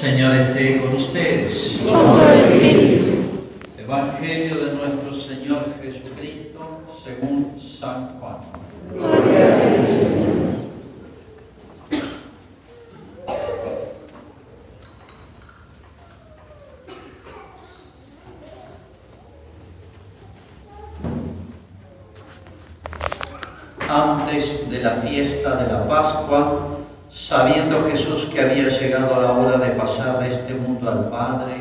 Señor esté con ustedes. Con tu espíritu. Evangelio de nuestro Señor Jesucristo según San Juan. Gloria a ti, Señor. Antes de la fiesta de la Pascua, sabiendo Jesús que había llegado a la hora de pasar de este mundo al Padre,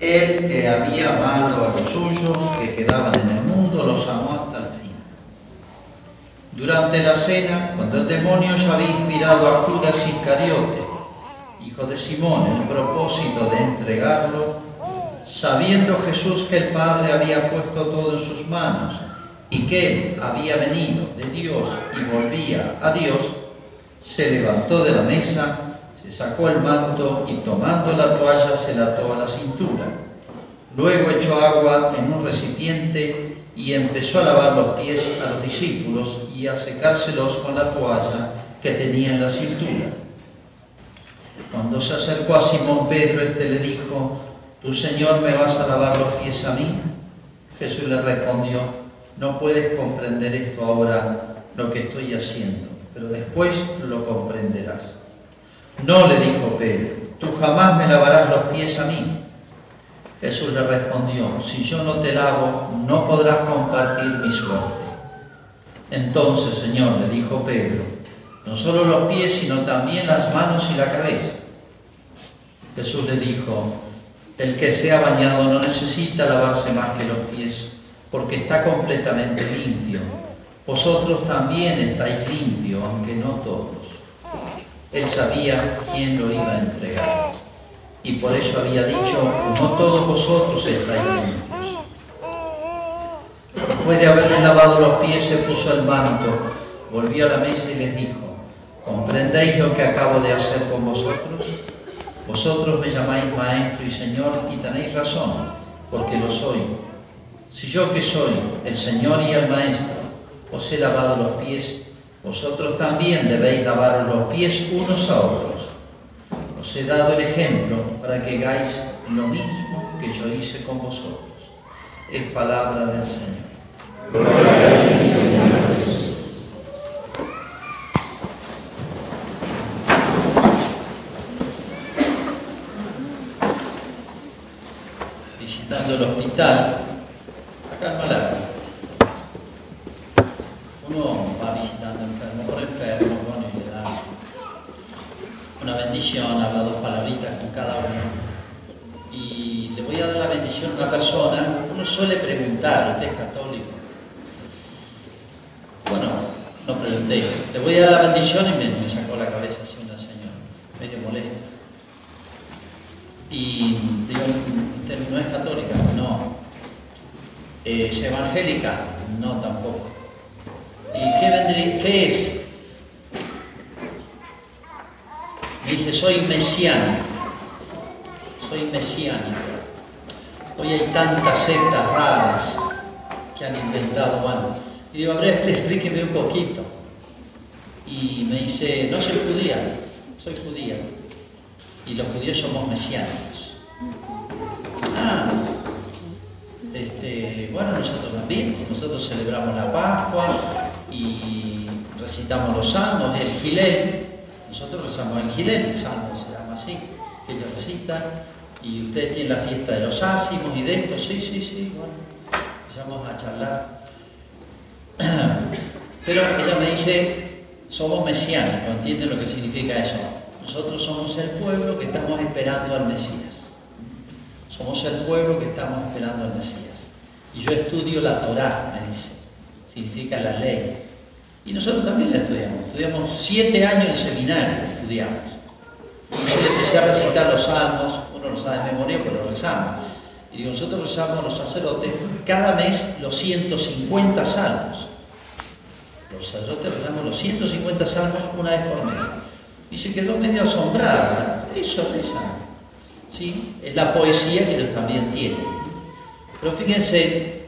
Él que había amado a los suyos que quedaban en el mundo, los amó hasta el fin. Durante la cena, cuando el demonio ya había inspirado a Judas Iscariote, hijo de Simón, el propósito de entregarlo, sabiendo Jesús que el Padre había puesto todo en sus manos y que Él había venido de Dios y volvía a Dios, se levantó de la mesa, se sacó el manto y tomando la toalla se la ató a la cintura. Luego echó agua en un recipiente y empezó a lavar los pies a los discípulos y a secárselos con la toalla que tenía en la cintura. Cuando se acercó a Simón Pedro, este le dijo, ¿Tu Señor me vas a lavar los pies a mí? Jesús le respondió, no puedes comprender esto ahora, lo que estoy haciendo, pero después lo comprenderás. No, le dijo Pedro, tú jamás me lavarás los pies a mí. Jesús le respondió, si yo no te lavo, no podrás compartir mi suerte. Entonces, Señor, le dijo Pedro, no solo los pies, sino también las manos y la cabeza. Jesús le dijo, el que se ha bañado no necesita lavarse más que los pies, porque está completamente limpio. Vosotros también estáis limpios, aunque no todos. Él sabía quién lo iba a entregar. Y por eso había dicho, no todos vosotros estáis limpios. Después de haberle lavado los pies, se puso el manto, volvió a la mesa y les dijo, ¿comprendéis lo que acabo de hacer con vosotros? Vosotros me llamáis maestro y señor y tenéis razón, porque lo soy. Si yo que soy el Señor y el Maestro os he lavado los pies, vosotros también debéis lavaros los pies unos a otros. Os he dado el ejemplo para que hagáis lo mismo que yo hice con vosotros. Es palabra del Señor. Gloria a ti, Señor Jesús. Visitando el hospital, acá en Malawi, uno va visitando enfermo por enfermo, bueno, y le da una bendición, habla dos palabritas con cada uno. Y le voy a dar la bendición a una persona, uno suele preguntar, ¿usted es católico? Bueno, no pregunté, le voy a dar la bendición y me, me sacó la cabeza así una señora, medio molesta. Y digo, ¿usted no es católica? No. Eh, ¿Es evangélica? No, tampoco. ¿Y qué, es? Me dice, soy mesiánica. Soy mesiánica. Hoy hay tantas sectas raras que han inventado, bueno. Y digo, a explíqueme un poquito. Y me dice, no soy judía, soy judía. Y los judíos somos mesiánicos. También, nosotros celebramos la Pascua y recitamos los salmos, el Gilel, nosotros rezamos el Gilel, el salmo se llama así, que ellos recitan, y ustedes tienen la fiesta de los ácimos y de esto, sí, sí, sí, bueno, empezamos a charlar. Pero ella me dice, somos mesiánicos, ¿entienden lo que significa eso? Nosotros somos el pueblo que estamos esperando al Mesías. Somos el pueblo que estamos esperando al Mesías. Y yo estudio la Torá, me dice. Significa la ley. Y nosotros también la estudiamos. Estudiamos siete años en seminario, estudiamos. Y yo empecé a recitar los salmos, uno lo sabe de memoria, pero lo rezamos. Y digo, nosotros rezamos los sacerdotes cada mes los 150 salmos. Los sacerdotes rezamos los 150 salmos una vez por mes. Y se quedó medio asombrada. Eso rezan. ¿Sí? Es la poesía que también tienen. Pero fíjense,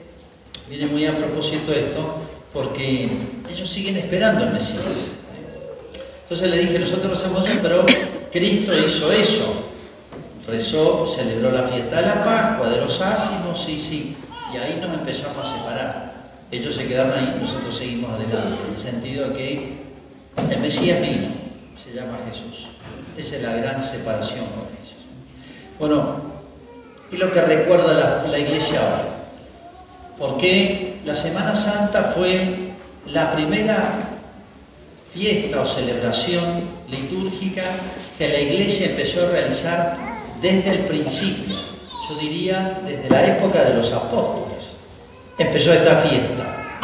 viene muy a propósito esto, porque ellos siguen esperando al Mesías. Entonces le dije, nosotros hacemos eso, pero Cristo hizo eso. rezó, celebró la fiesta de la Pascua, de los ácimos, sí, sí, y ahí nos empezamos a separar. Ellos se quedaron ahí, nosotros seguimos adelante, en el sentido de que el Mesías vino, se llama Jesús. Esa es la gran separación con ellos. Bueno, y lo que recuerda la, la iglesia ahora. Porque la Semana Santa fue la primera fiesta o celebración litúrgica que la iglesia empezó a realizar desde el principio, yo diría desde la época de los apóstoles. Empezó esta fiesta,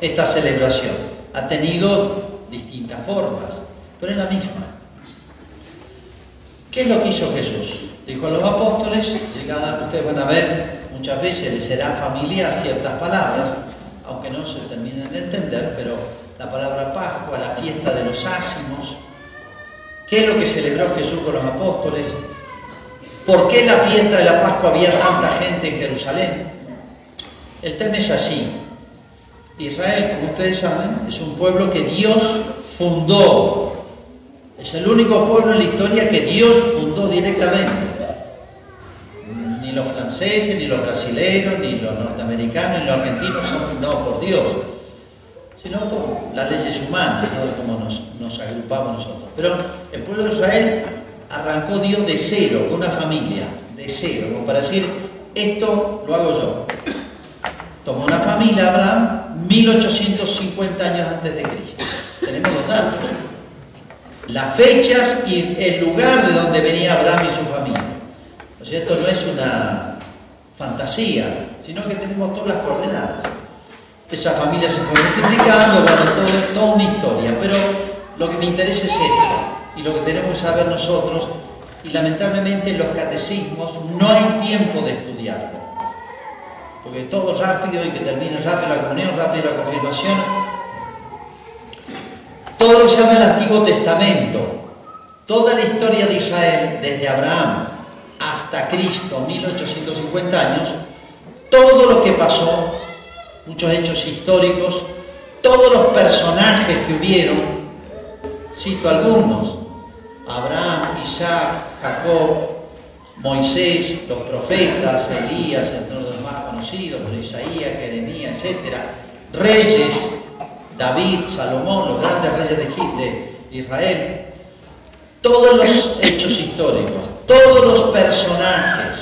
esta celebración. Ha tenido distintas formas, pero es la misma. ¿Qué es lo que hizo Jesús? Dijo a los apóstoles, llegada, ustedes van a ver, muchas veces les será familiar ciertas palabras, aunque no se terminen de entender, pero la palabra Pascua, la fiesta de los ácimos, ¿qué es lo que celebró Jesús con los apóstoles? ¿Por qué la fiesta de la Pascua había tanta gente en Jerusalén? El tema es así. Israel, como ustedes saben, es un pueblo que Dios fundó. Es el único pueblo en la historia que Dios fundó directamente los franceses, ni los brasileños, ni los norteamericanos, ni los argentinos son fundados por Dios, sino por las leyes humanas, ¿no? como nos, nos agrupamos nosotros. Pero el pueblo de Israel arrancó Dios de cero, con una familia, de cero, como para decir, esto lo hago yo. Tomó una familia, Abraham, 1850 años antes de Cristo. Tenemos los datos. Las fechas y el lugar de donde venía Abraham y su sea, esto no es una fantasía, sino que tenemos todas las coordenadas. Esa familia se fue multiplicando, bueno, todo, toda una historia, pero lo que me interesa es esto, y lo que tenemos que saber nosotros, y lamentablemente en los catecismos no hay tiempo de estudiarlo, porque todo rápido y que termine rápido la comunión, rápido la confirmación, todo lo que se llama el Antiguo Testamento, toda la historia de Israel, desde Abraham, hasta Cristo, 1850 años, todo lo que pasó, muchos hechos históricos, todos los personajes que hubieron, cito algunos, Abraham, Isaac, Jacob, Moisés, los profetas, Elías, entre los más conocidos, pero Isaías, Jeremías, etc. Reyes, David, Salomón, los grandes reyes de, Israel, todos los hechos históricos, todos los personajes,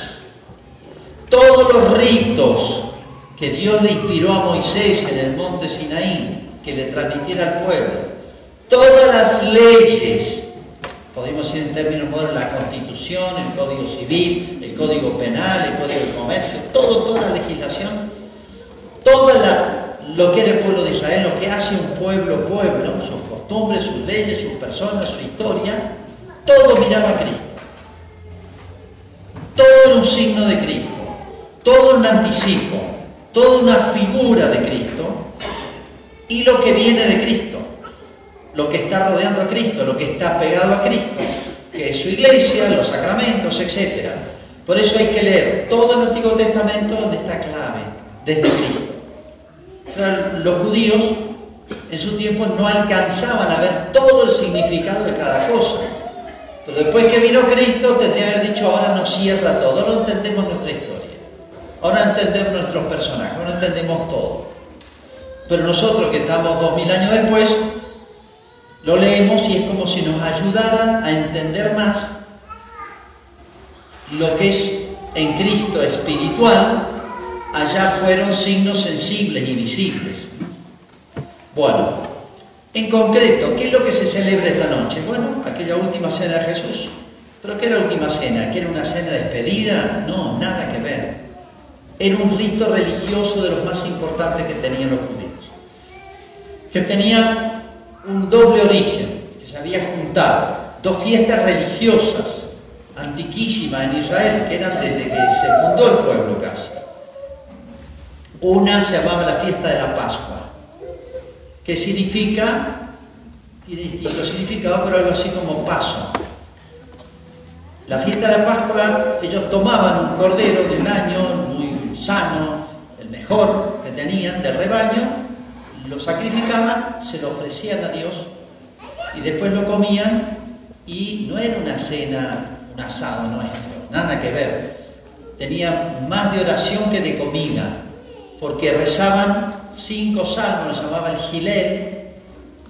todos los ritos que Dios le inspiró a Moisés en el monte Sinaí, que le transmitiera al pueblo, todas las leyes, podemos decir en términos modernos, la constitución, el código civil, el código penal, el código de comercio, todo, toda la legislación, todo lo que era el pueblo de Israel, lo que hace un pueblo pueblo, sus costumbres, sus leyes, sus personas, su historia, todo miraba a Cristo. Todo un signo de Cristo, todo un anticipo, toda una figura de Cristo y lo que viene de Cristo, lo que está rodeando a Cristo, lo que está pegado a Cristo, que es su iglesia, los sacramentos, etc. Por eso hay que leer todo el Antiguo Testamento donde está clave, desde Cristo. los judíos en su tiempo no alcanzaban a ver todo el significado de cada cosa. Pero después que vino Cristo, tendría que haber dicho, ahora nos cierra todo, ahora entendemos nuestra historia, ahora entendemos nuestros personajes, ahora entendemos todo. Pero nosotros que estamos dos mil años después, lo leemos y es como si nos ayudara a entender más lo que es en Cristo espiritual, allá fueron signos sensibles y visibles. Bueno, en concreto, ¿qué es lo que se celebra esta noche? Bueno, aquella última cena de Jesús. ¿Pero qué era la última cena? ¿Que era una cena despedida? No, nada que ver. Era un rito religioso de los más importantes que tenían los judíos. Que tenía un doble origen, que se había juntado. Dos fiestas religiosas antiquísimas en Israel, que eran desde que se fundó el pueblo casi. Una se llamaba la fiesta de la Pascua que significa, tiene distinto significado, pero algo así como paso. La fiesta de la Pascua, ellos tomaban un cordero de un año muy sano, el mejor que tenían del rebaño, lo sacrificaban, se lo ofrecían a Dios y después lo comían y no era una cena, un asado nuestro, nada que ver. Tenía más de oración que de comida, porque rezaban cinco salmos, lo llamaba el Gilel,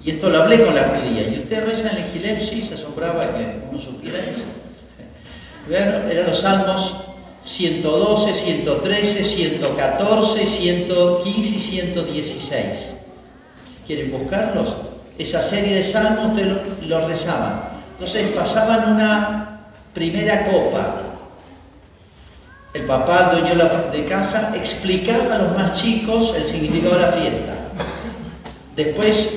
y esto lo hablé con la judía. ¿Y usted reza en el Gilel? Sí, se asombraba que uno supiera eso. Bueno, eran los salmos 112, 113, 114, 115 y 116. Si quieren buscarlos, esa serie de salmos te lo, rezaban. Entonces pasaban una primera copa. Papá, dueño de casa, explicaba a los más chicos el significado de la fiesta. Después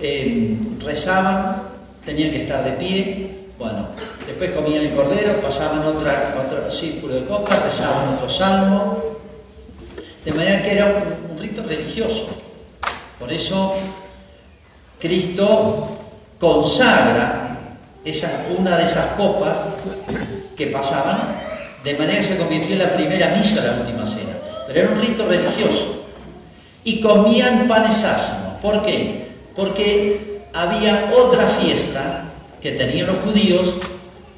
eh, rezaban, tenían que estar de pie, bueno, después comían el cordero, pasaban otra, otro círculo de copas, rezaban otro salmo, de manera que era un, un rito religioso. Por eso Cristo consagra esa, una de esas copas que pasaban, de manera que se convirtió en la primera misa la última cena. Pero era un rito religioso. Y comían panes ácimos. ¿Por qué? Porque había otra fiesta que tenían los judíos,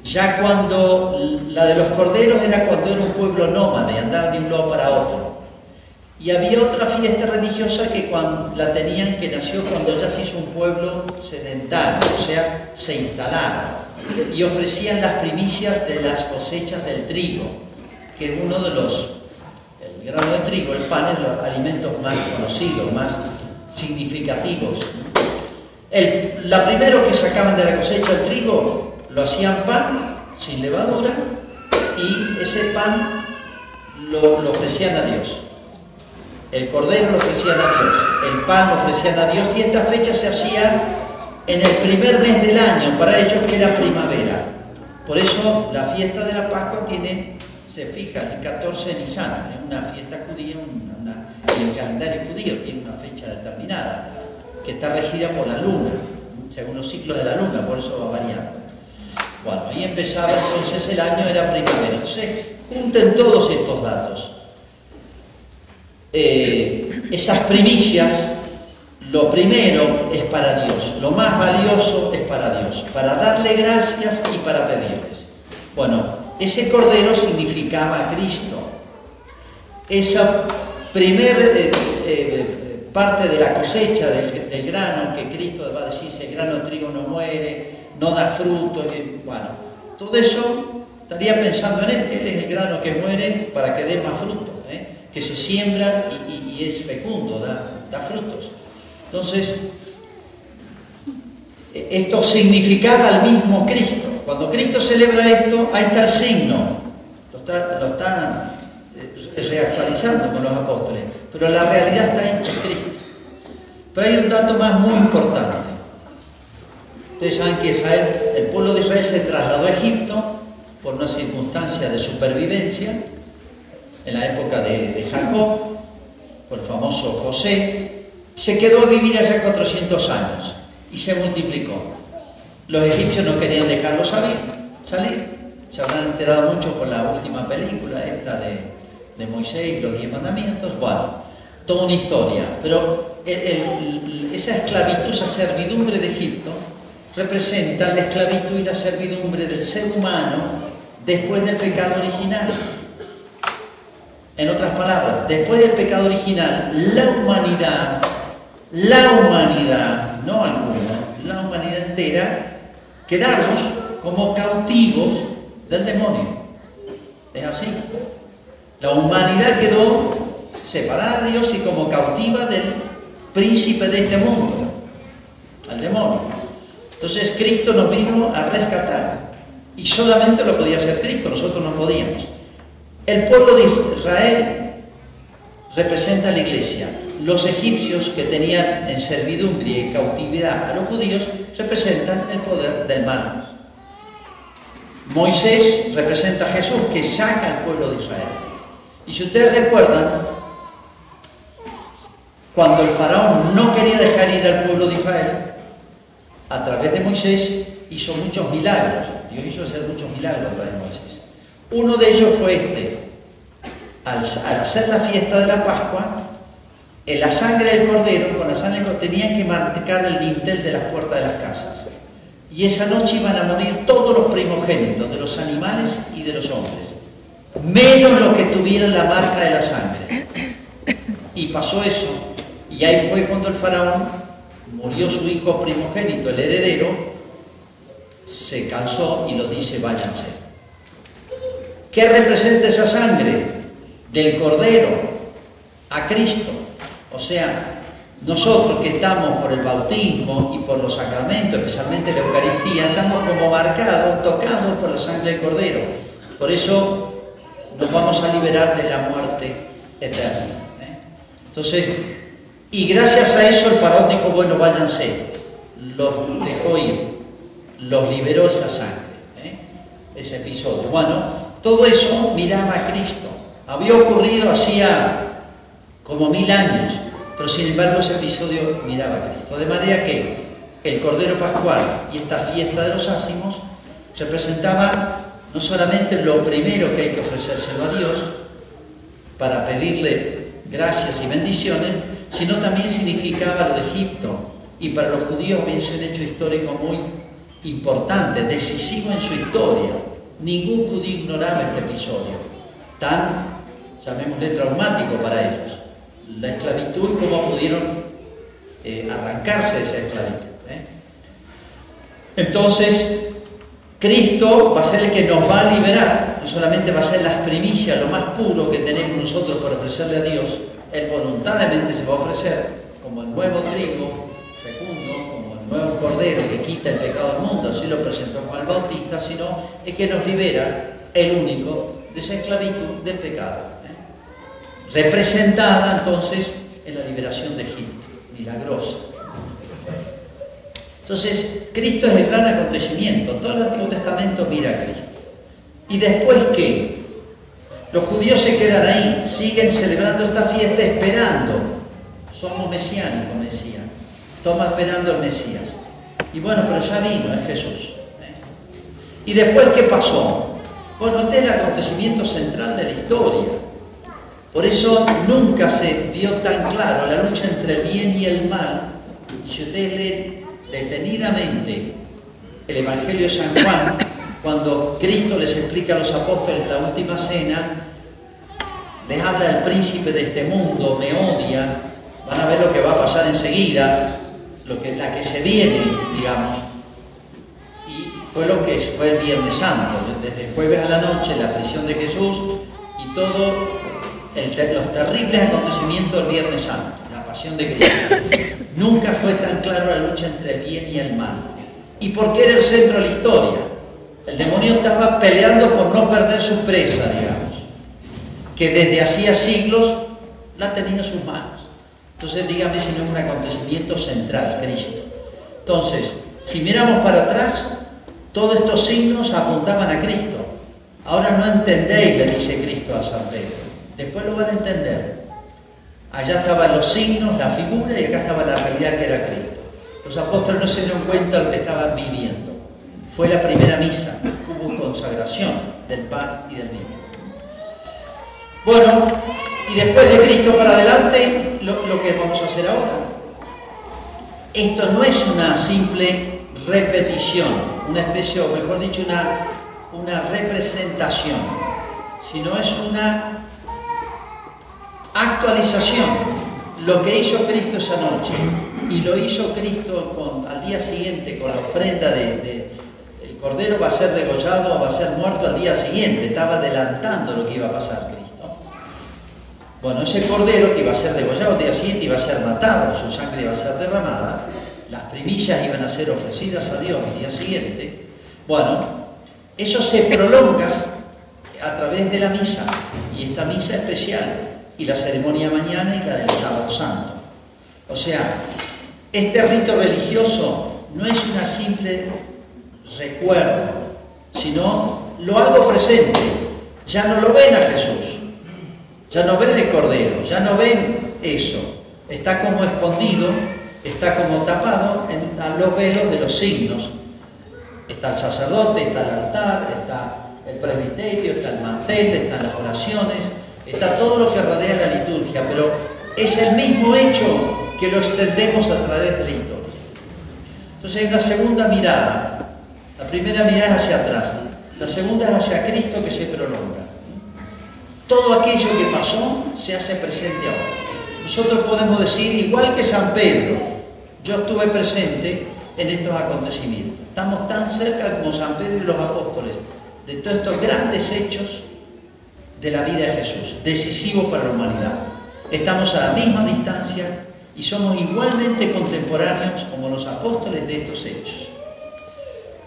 ya cuando la de los corderos era cuando era un pueblo nómade, andar de un lado para otro. Y había otra fiesta religiosa que cuando, la tenían, que nació cuando ya se hizo un pueblo sedentario, o sea, se instalaron. Y ofrecían las primicias de las cosechas del trigo, que es uno de los, el grano de trigo, el pan es los alimentos más conocidos, más significativos el, la primero que sacaban de la cosecha el trigo lo hacían pan sin levadura y ese pan lo, ofrecían a Dios. El cordero lo ofrecían a Dios, el pan lo ofrecían a Dios y esta fecha se hacía en el primer mes del año, para ellos que era primavera. Por eso la fiesta de la Pascua tiene, se fija el 14 de Nisan, es una fiesta judía, una, el calendario judío tiene una fecha determinada que está regida por la luna, según los ciclos de la luna, por eso va variando. Bueno, ahí empezaba entonces el año, era primavera. Entonces, junten todos estos datos. Eh, esas primicias, lo primero es para Dios, lo más valioso es para Dios, para darle gracias y para pedirles. Bueno, ese cordero significaba a Cristo. Esa primera eh, eh, parte de la cosecha del, grano, que Cristo va a decir, el grano trigo no muere, no da fruto, bueno, todo eso estaría pensando en él, él es el grano que muere para que dé más fruto. Que se siembra y, es fecundo, da, frutos. Entonces, esto significaba al mismo Cristo. Cuando Cristo celebra esto, ahí está el signo, lo está, lo está eh, reactualizando con los apóstoles pero la realidad está en Cristo. Pero hay un dato más muy importante. Ustedes saben que Israel, el pueblo de Israel se trasladó a Egipto por una circunstancia de supervivencia en la época de, Jacob, por el famoso José, se quedó a vivir allá 400 años y se multiplicó. Los egipcios no querían dejarlo salir, salir. Se habrán enterado mucho con la última película, esta de, Moisés y los diez mandamientos, bueno, toda una historia, pero esa esclavitud, esa servidumbre de Egipto, representa la esclavitud y la servidumbre del ser humano después del pecado original. En otras palabras, después del pecado original, la humanidad, la humanidad, no alguna, la humanidad entera, quedamos como cautivos del demonio. Es así. La humanidad quedó separada de Dios y como cautiva del príncipe de este mundo, al demonio. Entonces Cristo nos vino a rescatar y solamente lo podía hacer Cristo, nosotros no podíamos. El pueblo de Israel representa a la iglesia. Los egipcios que tenían en servidumbre y en cautividad a los judíos representan el poder del mal. Moisés representa a Jesús que saca al pueblo de Israel. Y si ustedes recuerdan, cuando el faraón no quería dejar ir al pueblo de Israel, a través de Moisés hizo muchos milagros. Dios hizo hacer muchos milagros a través de Moisés. Uno de ellos fue este. Al, hacer la fiesta de la Pascua, en la sangre del cordero, con la sangre del cordero, tenían que marcar el dintel de las puertas de las casas. Y esa noche iban a morir todos los primogénitos de los animales y de los hombres, menos los que tuvieran la marca de la sangre. Y pasó eso, y ahí fue cuando el faraón murió su hijo primogénito, el heredero, se cansó y lo dice, váyanse. ¿Qué representa esa sangre? Del cordero a Cristo. O sea, nosotros que estamos por el bautismo y por los sacramentos, especialmente la Eucaristía, estamos como marcados, tocados por la sangre del Cordero. Por eso nos vamos a liberar de la muerte eterna. ¿eh? Entonces, y gracias a eso el faraón dijo, bueno, váyanse. Los dejó ir, los liberó esa sangre, ¿eh? ese episodio. Bueno, todo eso miraba a Cristo. Había ocurrido hacía como mil años pero sin embargo ese episodio miraba a Cristo. De manera que el Cordero Pascual y esta fiesta de los ácimos representaban no solamente lo primero que hay que ofrecérselo a Dios para pedirle gracias y bendiciones, sino también significaba lo de Egipto. Y para los judíos había sido un hecho histórico muy importante, decisivo en su historia. Ningún judío ignoraba este episodio, tan, llamémosle, traumático para ellos la esclavitud y cómo pudieron eh, arrancarse de esa esclavitud. ¿eh? Entonces, Cristo va a ser el que nos va a liberar, no solamente va a ser las primicias, lo más puro que tenemos nosotros para ofrecerle a Dios, Él voluntariamente se va a ofrecer como el nuevo trigo nuevo cordero que quita el pecado del mundo, así lo presentó Juan Bautista, sino es que nos libera el único de esa esclavitud del pecado representada entonces en la liberación de Egipto, milagrosa. Entonces, Cristo es el gran acontecimiento. Todo el Antiguo Testamento mira a Cristo. ¿Y después qué? Los judíos se quedan ahí, siguen celebrando esta fiesta esperando. Somos mesiánicos, Mesías. Toma esperando al Mesías. Y bueno, pero ya vino, es Jesús. ¿eh? ¿Y después qué pasó? Bueno, este es el acontecimiento central de la historia. Por eso nunca se vio tan claro la lucha entre el bien y el mal. Y si usted lee detenidamente el Evangelio de San Juan, cuando Cristo les explica a los apóstoles la última cena, les habla del príncipe de este mundo, me odia, van a ver lo que va a pasar enseguida, lo que, la que se viene, digamos. Y fue lo que fue el Viernes Santo, desde el jueves a la noche, la prisión de Jesús y todo los terribles acontecimientos del Viernes Santo, la pasión de Cristo. Nunca fue tan claro la lucha entre el bien y el mal. ¿Y por qué era el centro de la historia? El demonio estaba peleando por no perder su presa, digamos, que desde hacía siglos la tenía en sus manos. Entonces, dígame si no es un acontecimiento central, Cristo. Entonces, si miramos para atrás, todos estos signos apuntaban a Cristo. Ahora no entendéis, le dice Cristo a San Pedro. Después lo van a entender. Allá estaban los signos, la figura y acá estaba la realidad que era Cristo. Los apóstoles no se dieron cuenta de lo que estaban viviendo. Fue la primera misa, hubo consagración del pan y del vino. Bueno, y después de Cristo para adelante, lo, que vamos a hacer ahora. Esto no es una simple repetición, una especie, o mejor dicho, una, una representación, sino es una Actualización. Lo que hizo Cristo esa noche y lo hizo Cristo al día siguiente con la ofrenda de, el cordero va a ser degollado, va a ser muerto al día siguiente. Estaba adelantando lo que iba a pasar. Bueno, ese cordero que iba a ser degollado al día siguiente iba a ser matado, su sangre iba a ser derramada, las primillas iban a ser ofrecidas a Dios al día siguiente. Bueno, eso se prolonga a través de la misa y esta misa especial y la ceremonia mañana y la del sábado santo. O sea, este rito religioso no es una simple recuerdo, sino lo hago presente. Ya no lo ven a Jesús, ya no ven el Cordero, ya no ven eso. Está como escondido, está como tapado en los velos de los signos. Está el sacerdote, está el altar, está el presbiterio, está el mantel, están las oraciones, está todo lo que rodea la liturgia, pero es el mismo hecho que lo extendemos a través de la historia. Entonces hay una segunda mirada La primera mirada es hacia atrás, la segunda es hacia Cristo que se prolonga. Todo aquello que pasó se hace presente ahora. Nosotros podemos decir, igual que San Pedro, yo estuve presente en estos acontecimientos. Estamos tan cerca como San Pedro y los apóstoles de todos estos grandes hechos de la vida de Jesús, decisivos para la humanidad. Estamos a la misma distancia y somos igualmente contemporáneos como los apóstoles de estos hechos.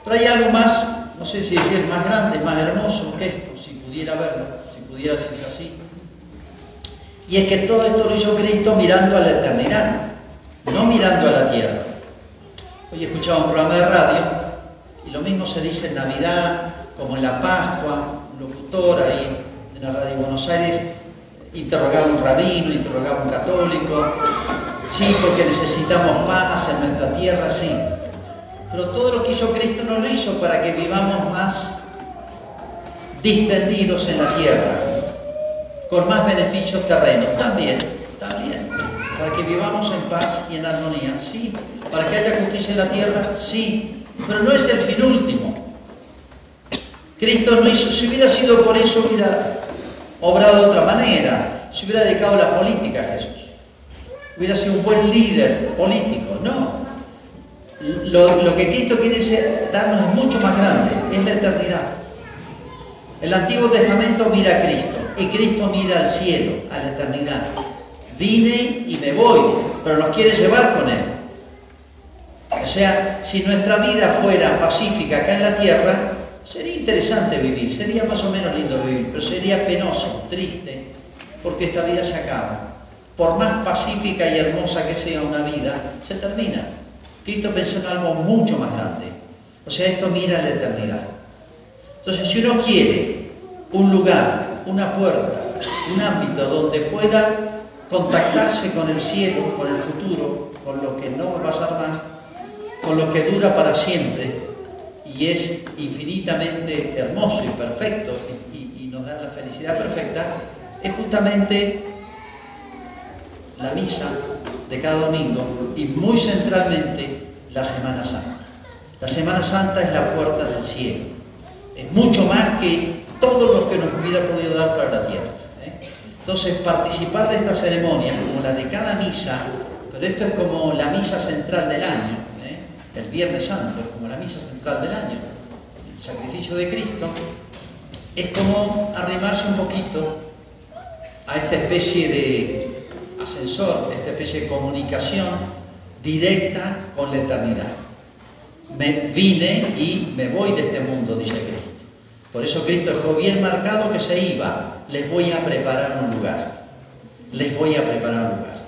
Pero hay algo más, no sé si decir más grande, más hermoso que esto, si pudiera verlo, pudiera decirse así. Y es que todo esto lo hizo Cristo mirando a la eternidad, no mirando a la tierra. Hoy escuchaba un programa de radio y lo mismo se dice en Navidad, como en la Pascua, un locutor ahí en la radio de Buenos Aires interrogaba a un rabino, interrogaba a un católico, sí, porque necesitamos paz en nuestra tierra, sí. Pero todo lo que hizo Cristo no lo hizo para que vivamos más distendidos en la tierra, con más beneficios terrenos. También, también. Para que vivamos en paz y en armonía, sí. Para que haya justicia en la tierra, sí. Pero no es el fin último. Cristo no hizo, si hubiera sido por eso, hubiera obrado de otra manera, se hubiera dedicado a la política a Jesús. Hubiera sido un buen líder político. No. Lo, lo que Cristo quiere darnos es mucho más grande, es la eternidad. El Antiguo Testamento mira a Cristo y Cristo mira al cielo, a la eternidad. Vine y me voy, pero nos quiere llevar con Él. O sea, si nuestra vida fuera pacífica acá en la tierra, sería interesante vivir, sería más o menos lindo vivir, pero sería penoso, triste, porque esta vida se acaba. Por más pacífica y hermosa que sea una vida, se termina. Cristo pensó en algo mucho más grande. O sea, esto mira la eternidad. Entonces, si uno quiere un lugar, una puerta, un ámbito donde pueda contactarse con el cielo, con el futuro, con lo que no va a pasar más, con lo que dura para siempre y es infinitamente hermoso y perfecto y, y nos da la felicidad perfecta, es justamente la misa de cada domingo y muy centralmente la Semana Santa. La Semana Santa es la puerta del cielo. Es mucho más que todo lo que nos hubiera podido dar para la tierra. ¿eh? Entonces, participar de esta ceremonia, como la de cada misa, pero esto es como la misa central del año, ¿eh? el Viernes Santo, es como la misa central del año, el sacrificio de Cristo, es como arrimarse un poquito a esta especie de ascensor, esta especie de comunicación directa con la eternidad. Me vine y me voy de este mundo, dice Cristo. Por eso Cristo dejó bien marcado que se iba. Les voy a preparar un lugar. Les voy a preparar un lugar.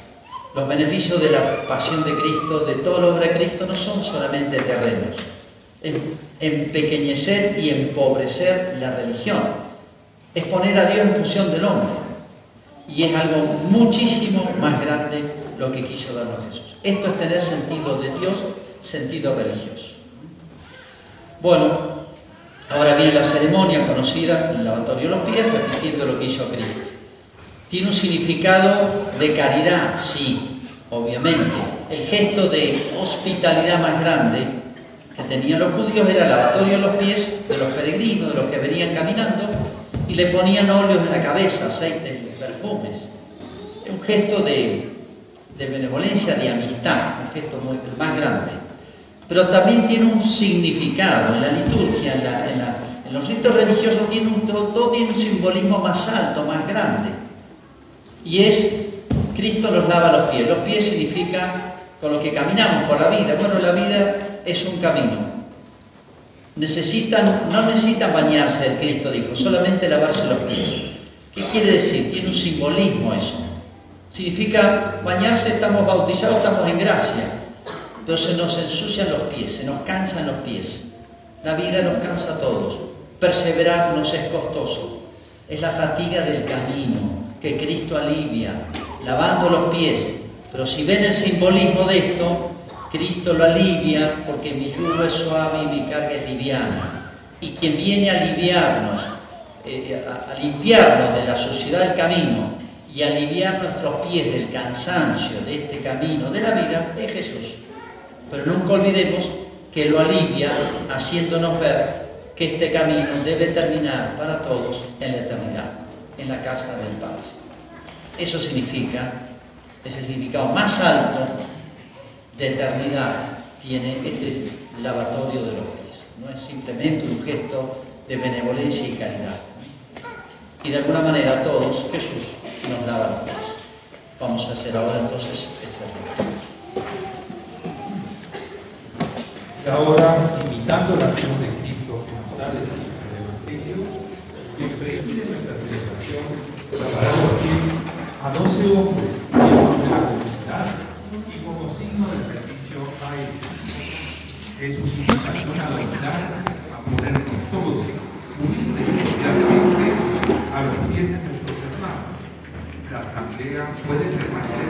Los beneficios de la pasión de Cristo, de toda la obra de Cristo, no son solamente terrenos. Empequeñecer y empobrecer la religión. Es poner a Dios en función del hombre. Y es algo muchísimo más grande lo que quiso darnos Jesús. Esto es tener sentido de Dios, sentido religioso. Bueno, ahora viene la ceremonia conocida, el lavatorio de los pies, repitiendo lo que hizo Cristo. Tiene un significado de caridad, sí, obviamente. El gesto de hospitalidad más grande que tenían los judíos era el lavatorio de los pies de los peregrinos, de los que venían caminando, y le ponían óleos en la cabeza, aceite, perfumes. Es un gesto de, de benevolencia, de amistad, un gesto muy, más grande. Pero también tiene un significado en la liturgia, en, los ritos religiosos, tiene un, todo, todo tiene un simbolismo más alto, más grande. Y es, Cristo nos lava los pies. Los pies significa con lo que caminamos por la vida. Bueno, la vida es un camino. Necesitan, no necesitan bañarse, el Cristo dijo, solamente lavarse los pies. ¿Qué quiere decir? Tiene un simbolismo eso. Significa bañarse, estamos bautizados, estamos en gracia. Se nos ensucian los pies, se nos cansan los pies. La vida nos cansa a todos. Perseverar nos es costoso. Es la fatiga del camino que Cristo alivia, lavando los pies. Pero si ven el simbolismo de esto, Cristo lo alivia porque mi yugo es suave y mi carga es liviana. Y quien viene a aliviarnos, eh, a, a limpiarnos de la suciedad del camino y aliviar nuestros pies del cansancio de este camino de la vida es Jesús. Pero nunca olvidemos que lo alivia haciéndonos ver que este camino debe terminar para todos en la eternidad, en la casa del Padre. Eso significa, ese significado más alto de eternidad tiene este lavatorio de los pies. No es simplemente un gesto de benevolencia y caridad. Y de alguna manera todos Jesús nos lava los pies. Vamos a hacer ahora entonces este ahora, imitando la acción de Cristo que nos da el Evangelio, que preside nuestra celebración, los pies a doce hombres, miembros de la comunidad, y como signo de servicio a ellos. Es una invitación a adoptar, a ponernos todos, unirnos especialmente a los pies de nuestros hermanos. La asamblea puede permanecer